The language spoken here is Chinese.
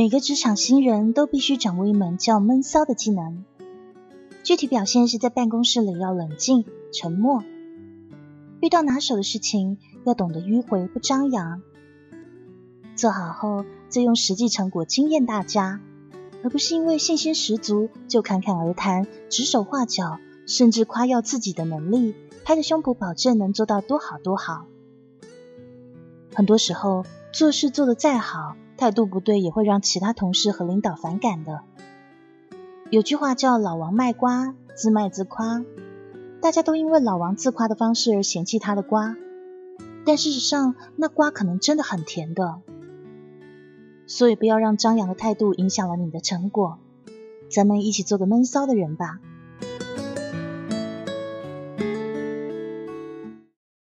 每个职场新人都必须掌握一门叫闷骚的技能。具体表现是在办公室里要冷静、沉默，遇到拿手的事情要懂得迂回不张扬。做好后，再用实际成果惊艳大家，而不是因为信心十足就侃侃而谈、指手画脚，甚至夸耀自己的能力，拍着胸脯保证能做到多好多好。很多时候，做事做得再好，态度不对也会让其他同事和领导反感的。有句话叫“老王卖瓜，自卖自夸”，大家都因为老王自夸的方式而嫌弃他的瓜，但事实上，那瓜可能真的很甜的。所以，不要让张扬的态度影响了你的成果。咱们一起做个闷骚的人吧。